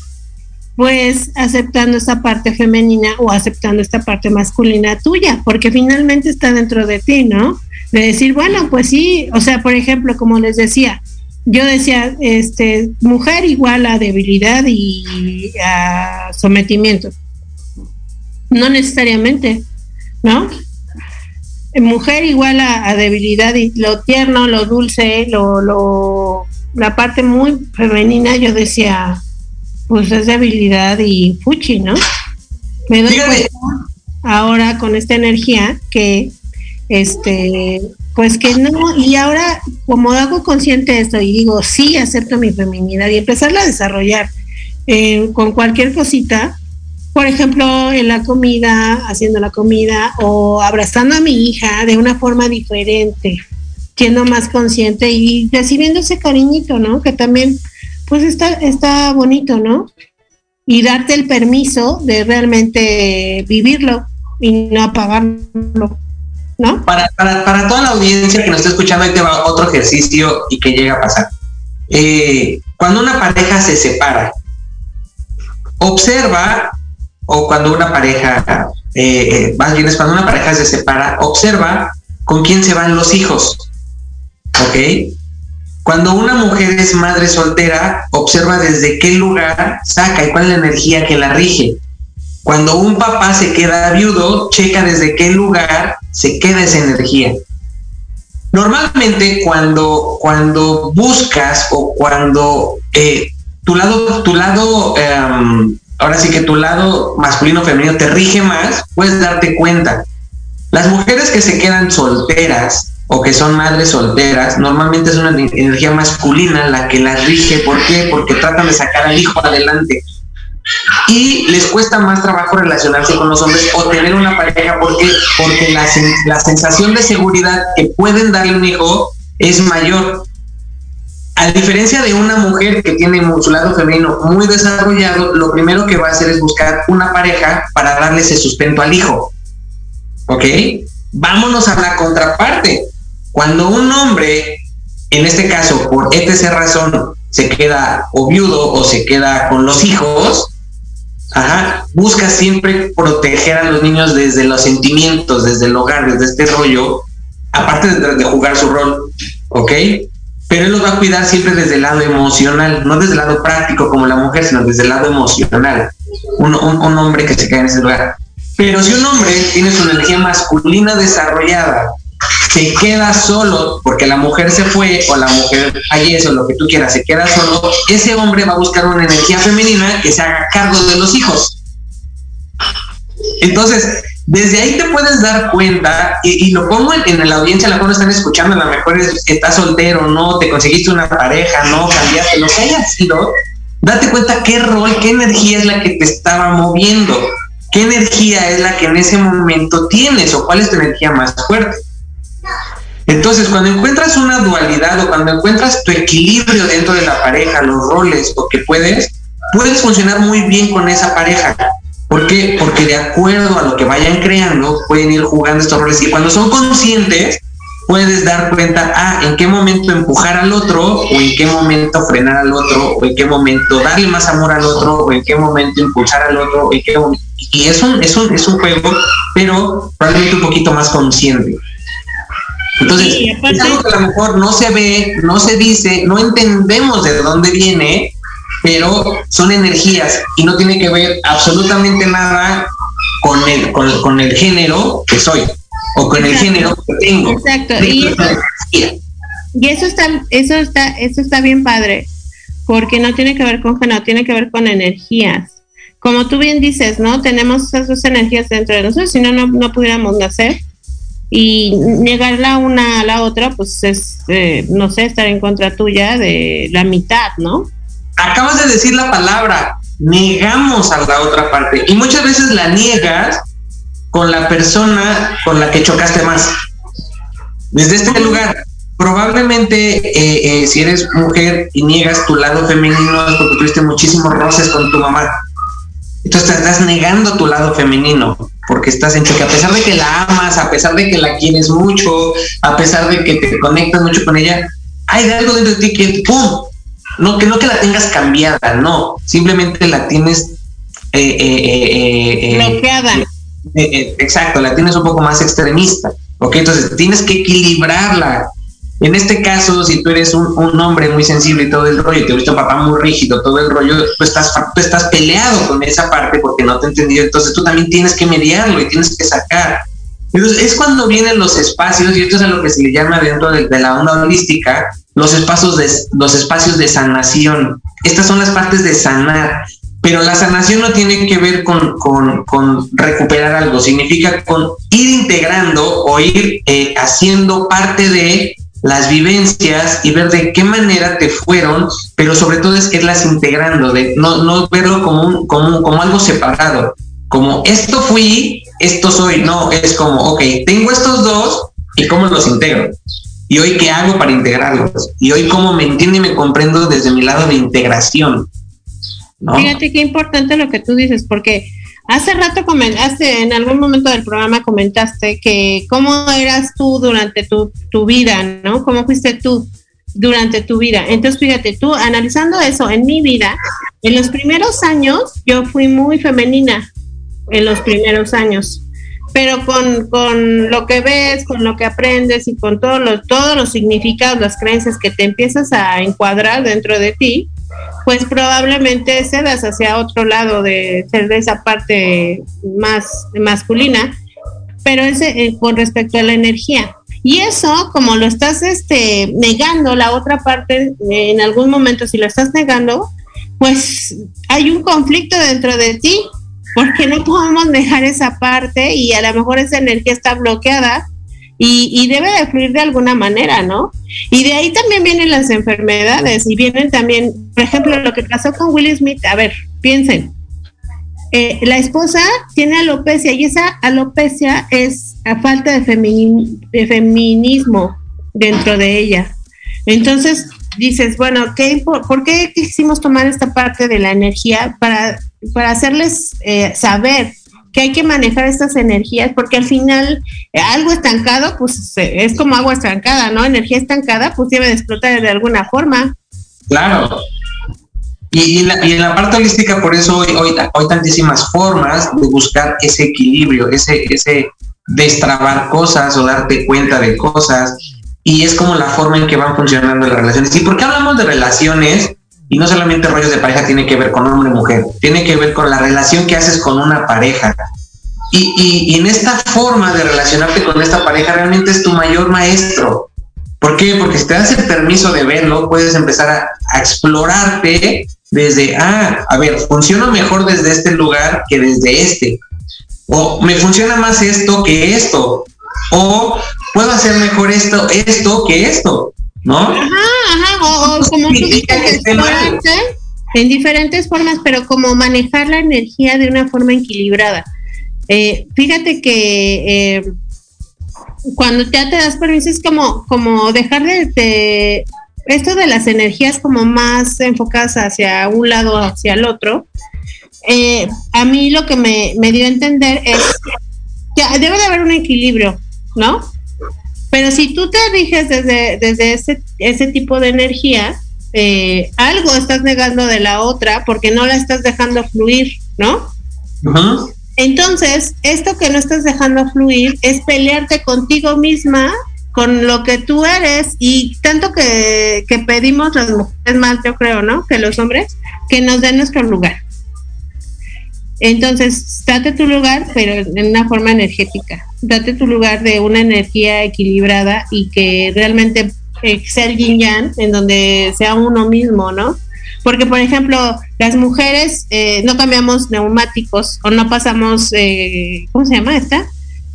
Pues aceptando esta parte femenina o aceptando esta parte masculina tuya, porque finalmente está dentro de ti, ¿no? De decir, bueno, pues sí, o sea, por ejemplo, como les decía, yo decía, este, mujer igual a debilidad y a sometimiento. No necesariamente, ¿no? Mujer igual a, debilidad y lo tierno, lo dulce, lo, lo, la parte muy femenina, yo decía, pues es debilidad y fuchi, ¿no? Me doy cuenta ahora con esta energía que este pues que no, y ahora como hago consciente de esto y digo, sí, acepto mi feminidad y empezarla a desarrollar eh, con cualquier cosita, por ejemplo, en la comida, haciendo la comida o abrazando a mi hija de una forma diferente, siendo más consciente y recibiendo ese cariñito, ¿no? Que también, pues está, está bonito, ¿no? Y darte el permiso de realmente vivirlo y no apagarlo. Para, para, toda la audiencia que nos está escuchando, ahí te va otro ejercicio y que llega a pasar. Eh, cuando una pareja se separa, observa, o cuando una pareja, eh, más bien es cuando una pareja se separa, observa con quién se van los hijos. ¿Ok? Cuando una mujer es madre soltera, observa desde qué lugar saca y cuál es la energía que la rige. Cuando un papá se queda viudo, checa desde qué lugar se queda esa energía. Normalmente cuando, cuando buscas o cuando eh, tu lado, tu lado, em, ahora sí que tu lado masculino o femenino te rige más, puedes darte cuenta. Las mujeres que se quedan solteras o que son madres solteras, normalmente es una energía masculina la que las rige. ¿Por qué? Porque tratan de sacar al hijo adelante y les cuesta más trabajo relacionarse con los hombres o tener una pareja porque porque la, la sensación de seguridad que pueden darle un hijo es mayor a diferencia de una mujer que tiene su lado femenino muy desarrollado, lo primero que va a hacer es buscar una pareja para darle ese sustento al hijo. ¿Ok? Vámonos a la contraparte. Cuando un hombre, en este caso, por etc razón, se queda o viudo o se queda con los hijos, Ajá, busca siempre proteger a los niños desde los sentimientos, desde el hogar, desde este rollo, aparte de, jugar su rol, ¿ok? Pero él los va a cuidar siempre desde el lado emocional, no desde el lado práctico como la mujer, sino desde el lado emocional. Un, un hombre que se queda en ese lugar. Pero si un hombre tiene su energía masculina desarrollada, se queda solo porque la mujer se fue o la mujer fallece o lo que tú quieras, se queda solo, ese hombre va a buscar una energía femenina que se haga cargo de los hijos. Entonces, desde ahí te puedes dar cuenta, y, lo pongo en, la audiencia, a la cual están escuchando, a lo mejor es, estás soltero, no, te conseguiste una pareja, no, cambiaste, lo que haya sido, date cuenta qué rol, qué energía es la que te estaba moviendo, qué energía es la que en ese momento tienes o cuál es tu energía más fuerte. Entonces, cuando encuentras una dualidad o cuando encuentras tu equilibrio dentro de la pareja, los roles o que puedes, puedes funcionar muy bien con esa pareja. ¿Por qué? Porque de acuerdo a lo que vayan creando, pueden ir jugando estos roles y cuando son conscientes, puedes dar cuenta, ah, en qué momento empujar al otro, o en qué momento frenar al otro, o en qué momento darle más amor al otro, o en qué momento impulsar al otro, en qué Y es un, es un, es un juego, pero probablemente un poquito más consciente. Entonces, es algo que a lo mejor no se ve, no se dice, no entendemos de dónde viene, pero son energías y no tiene que ver absolutamente nada con el, con, el género que soy o con el género que tengo. Exacto. Y eso, está, eso está, eso está bien padre, porque no tiene que ver con género, tiene que ver con energías. Como tú bien dices, ¿no? Tenemos esas dos energías dentro de nosotros, si no, no pudiéramos nacer y negarla una a la otra, pues es, eh, no sé, estar en contra tuya de la mitad, ¿no? Acabas de decir la palabra, negamos a la otra parte y muchas veces la niegas con la persona con la que chocaste más. Desde este lugar, probablemente eh, eh, si eres mujer y niegas tu lado femenino es porque tuviste muchísimos roces con tu mamá. Entonces estás negando tu lado femenino porque estás en que a pesar de que la amas, a pesar de que la quieres mucho, a pesar de que te conectas mucho con ella, hay algo dentro de ti que ¡pum! No que no que la tengas cambiada, no, simplemente la tienes eh, eh, eh, bloqueada. exacto, la tienes un poco más extremista, ¿ok? Entonces tienes que equilibrarla en este caso, si tú eres un, hombre muy sensible y todo el rollo, y te viste un papá muy rígido, todo el rollo, tú estás, tú estás peleado con esa parte porque no te he entendido, entonces tú también tienes que mediarlo y tienes que sacar. Entonces, es cuando vienen los espacios, y esto es a lo que se le llama dentro de, la onda holística, los espacios, de, los espacios de sanación. Estas son las partes de sanar. Pero la sanación no tiene que ver con, con, recuperar algo, significa con ir integrando o ir eh, haciendo parte de las vivencias y ver de qué manera te fueron, pero sobre todo es irlas integrando, de no, no verlo como, como, como algo separado, como esto fui, esto soy, no, es como, ok, tengo estos dos y cómo los integro. Y hoy qué hago para integrarlos. Y hoy cómo me entiendo y me comprendo desde mi lado de integración. Fíjate qué importante lo que tú dices, porque Hace rato comentaste, en algún momento del programa comentaste que cómo eras tú durante tu, tu vida, ¿no? ¿Cómo fuiste tú durante tu vida? Entonces, fíjate, tú analizando eso en mi vida, en los primeros años yo fui muy femenina, en los primeros años, pero con, con lo que ves, con lo que aprendes y con todos los, todos los significados, las creencias que te empiezas a encuadrar dentro de ti, pues probablemente cedas hacia otro lado de ser de esa parte más masculina, pero ese eh, con respecto a la energía. Y eso, como lo estás este, negando, la otra parte, en algún momento si lo estás negando, pues hay un conflicto dentro de ti, porque no podemos dejar esa parte y a lo mejor esa energía está bloqueada y, debe de fluir de alguna manera, ¿no? Y de ahí también vienen las enfermedades y vienen también, por ejemplo, lo que pasó con Will Smith, a ver, piensen, eh, la esposa tiene alopecia y esa alopecia es a falta de, feminismo dentro de ella. Entonces dices, bueno, ¿qué, ¿por qué quisimos tomar esta parte de la energía para, para hacerles eh, saber que hay que manejar estas energías, porque al final eh, algo estancado, pues es como agua estancada, ¿no? Energía estancada, pues debe de explotar de alguna forma. Claro. Y, y, en la, parte holística, por eso hoy, hoy, tantísimas formas de buscar ese equilibrio, ese, ese destrabar cosas o darte cuenta de cosas. Y es como la forma en que van funcionando las relaciones. ¿Y por qué hablamos de relaciones? Y no solamente rollos de pareja tiene que ver con hombre y mujer, tiene que ver con la relación que haces con una pareja. Y, y, y en esta forma de relacionarte con esta pareja realmente es tu mayor maestro. ¿Por qué? Porque si te das el permiso de verlo, puedes empezar a, a explorarte desde, ah, a ver, funciona mejor desde este lugar que desde este. O me funciona más esto que esto. O puedo hacer mejor esto, esto que esto. ¿No? Ajá, ajá. O, o como tú dices, en diferentes formas, pero como manejar la energía de una forma equilibrada. Eh, fíjate que eh, cuando ya te das permiso es como, como dejar de, de, esto de las energías como más enfocadas hacia un lado hacia el otro. Eh, a mí lo que me, me, dio a entender es que debe de haber un equilibrio, ¿no? Pero si tú te riges desde, desde ese, ese tipo de energía, eh, algo estás negando de la otra porque no la estás dejando fluir, ¿no? Uh -huh. Entonces, esto que no estás dejando fluir es pelearte contigo misma, con lo que tú eres, y tanto que, que pedimos las mujeres más, yo creo, ¿no? Que los hombres, que nos den nuestro lugar. Entonces, date tu lugar, pero en una forma energética. Date tu lugar de una energía equilibrada y que realmente sea el yin yang, en donde sea uno mismo, ¿no? Porque, por ejemplo, las mujeres eh, no cambiamos neumáticos o no pasamos, eh, ¿cómo se llama esta?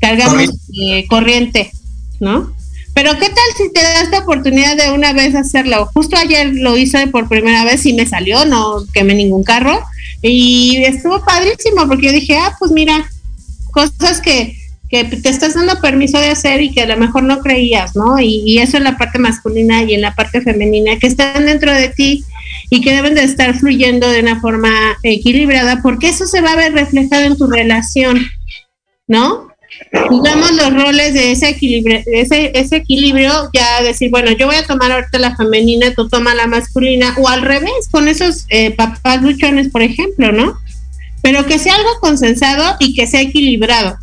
Cargamos. Eh, corriente, ¿no? Pero ¿qué tal si te das la oportunidad de una vez hacerlo? Justo ayer lo hice por primera vez y me salió, no quemé ningún carro. Y estuvo padrísimo porque yo dije, ah, pues mira, cosas que, que te estás dando permiso de hacer y que a lo mejor no creías, ¿no? Y, eso en la parte masculina y en la parte femenina, que están dentro de ti y que deben de estar fluyendo de una forma equilibrada, porque eso se va a ver reflejado en tu relación, ¿no? Jugamos los roles de ese equilibrio, ese, ese equilibrio, ya decir, bueno, yo voy a tomar ahorita la femenina, tú toma la masculina, o al revés, con esos eh, papás luchones, por ejemplo, ¿no? Pero que sea algo consensado y que sea equilibrado.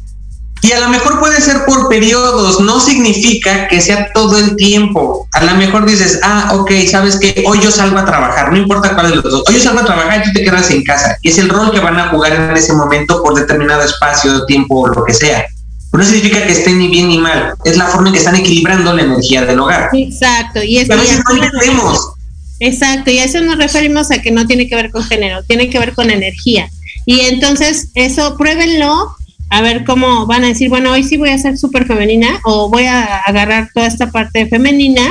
Y a lo mejor puede ser por periodos, no significa que sea todo el tiempo. A lo mejor dices, ah, ok, sabes que hoy yo salgo a trabajar, no importa cuál de los dos. Hoy yo salgo a trabajar y tú te quedas en casa. Y es el rol que van a jugar en ese momento por determinado espacio, tiempo o lo que sea. Pero no significa que estén ni bien ni mal. Es la forma en que están equilibrando la energía del hogar. Exacto. Y es a veces no entendemos. Exacto. Y a eso nos referimos a que no tiene que ver con género, tiene que ver con energía. Y entonces, eso pruébenlo a ver cómo van a decir, bueno, hoy sí voy a ser súper femenina o voy a agarrar toda esta parte femenina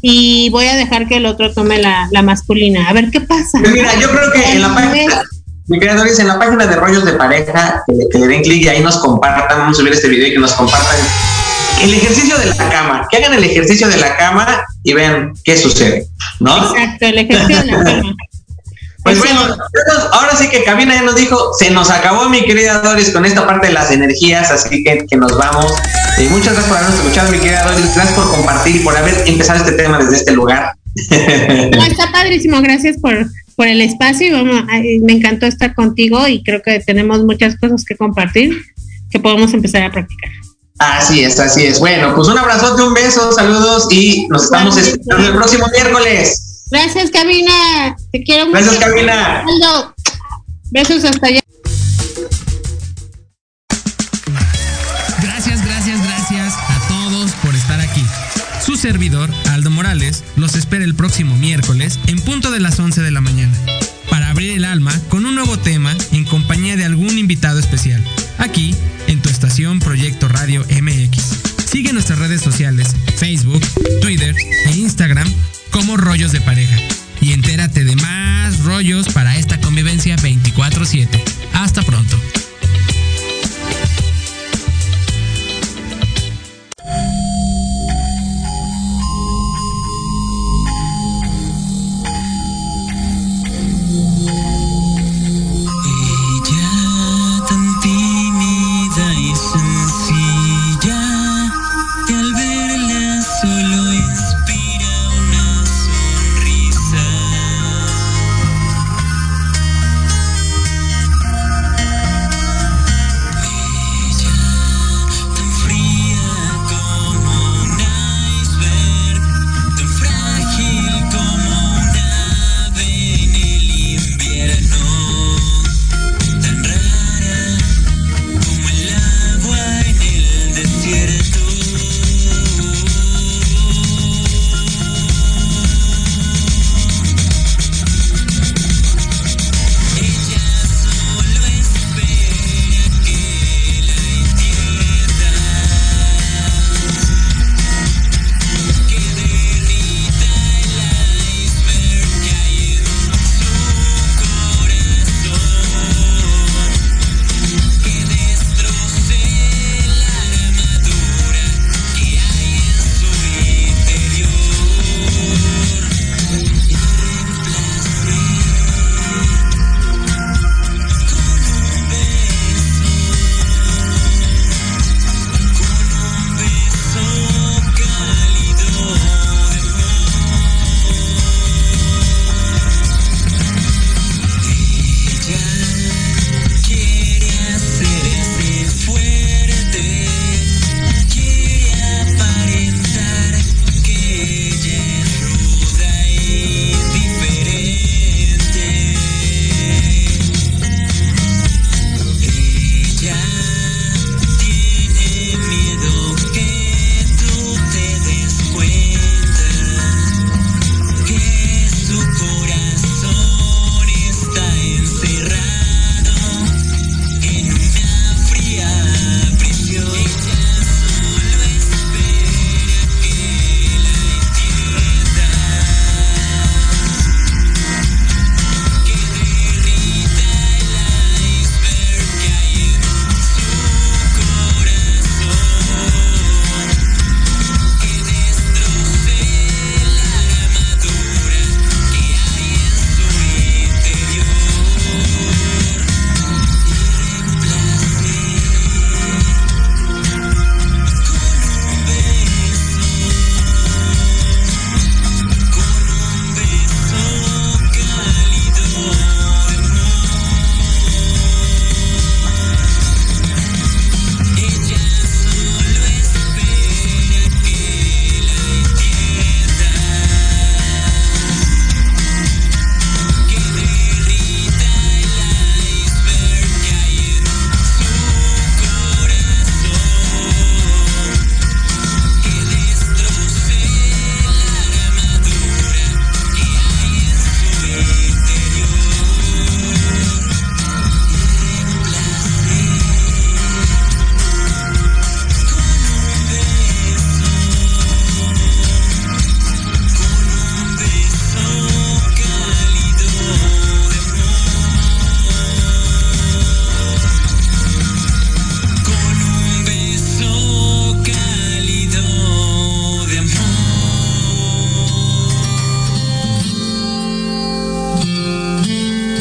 y voy a dejar que el otro tome la, la masculina. A ver qué pasa. Pues mira, yo creo que en la página, mi en la página de rollos de pareja, que, que le den clic y ahí nos compartan, vamos a subir este video y que nos compartan el ejercicio de la cama, que hagan el ejercicio de la cama y vean qué sucede, ¿no? Exacto, el ejercicio de la cama. [laughs] Pues bueno, ahora sí que Cabina ya nos dijo, se nos acabó mi querida Doris con esta parte de las energías, así que, que nos vamos. Y muchas gracias por habernos escuchado, mi querida Doris, gracias por compartir y por haber empezado este tema desde este lugar. No, [laughs] está padrísimo, gracias por, por el espacio, vamos, me encantó estar contigo y creo que tenemos muchas cosas que compartir que podemos empezar a practicar. Así es, así es. Bueno, pues un abrazote, un beso, saludos y nos estamos escuchando el próximo miércoles. Gracias, Cabina. Te quiero mucho. Gracias, Cabina. Besos hasta allá. Gracias, gracias, gracias a todos por estar aquí. Su servidor, Aldo Morales, los espera el próximo miércoles en punto de las 11 de la mañana para abrir el alma con un nuevo tema en compañía de algún invitado especial, aquí en tu estación Proyecto Radio MX. Sigue nuestras redes sociales, Facebook, Twitter e Instagram como Rollos de Pareja. Y entérate de más rollos para esta convivencia 24/7. Hasta pronto.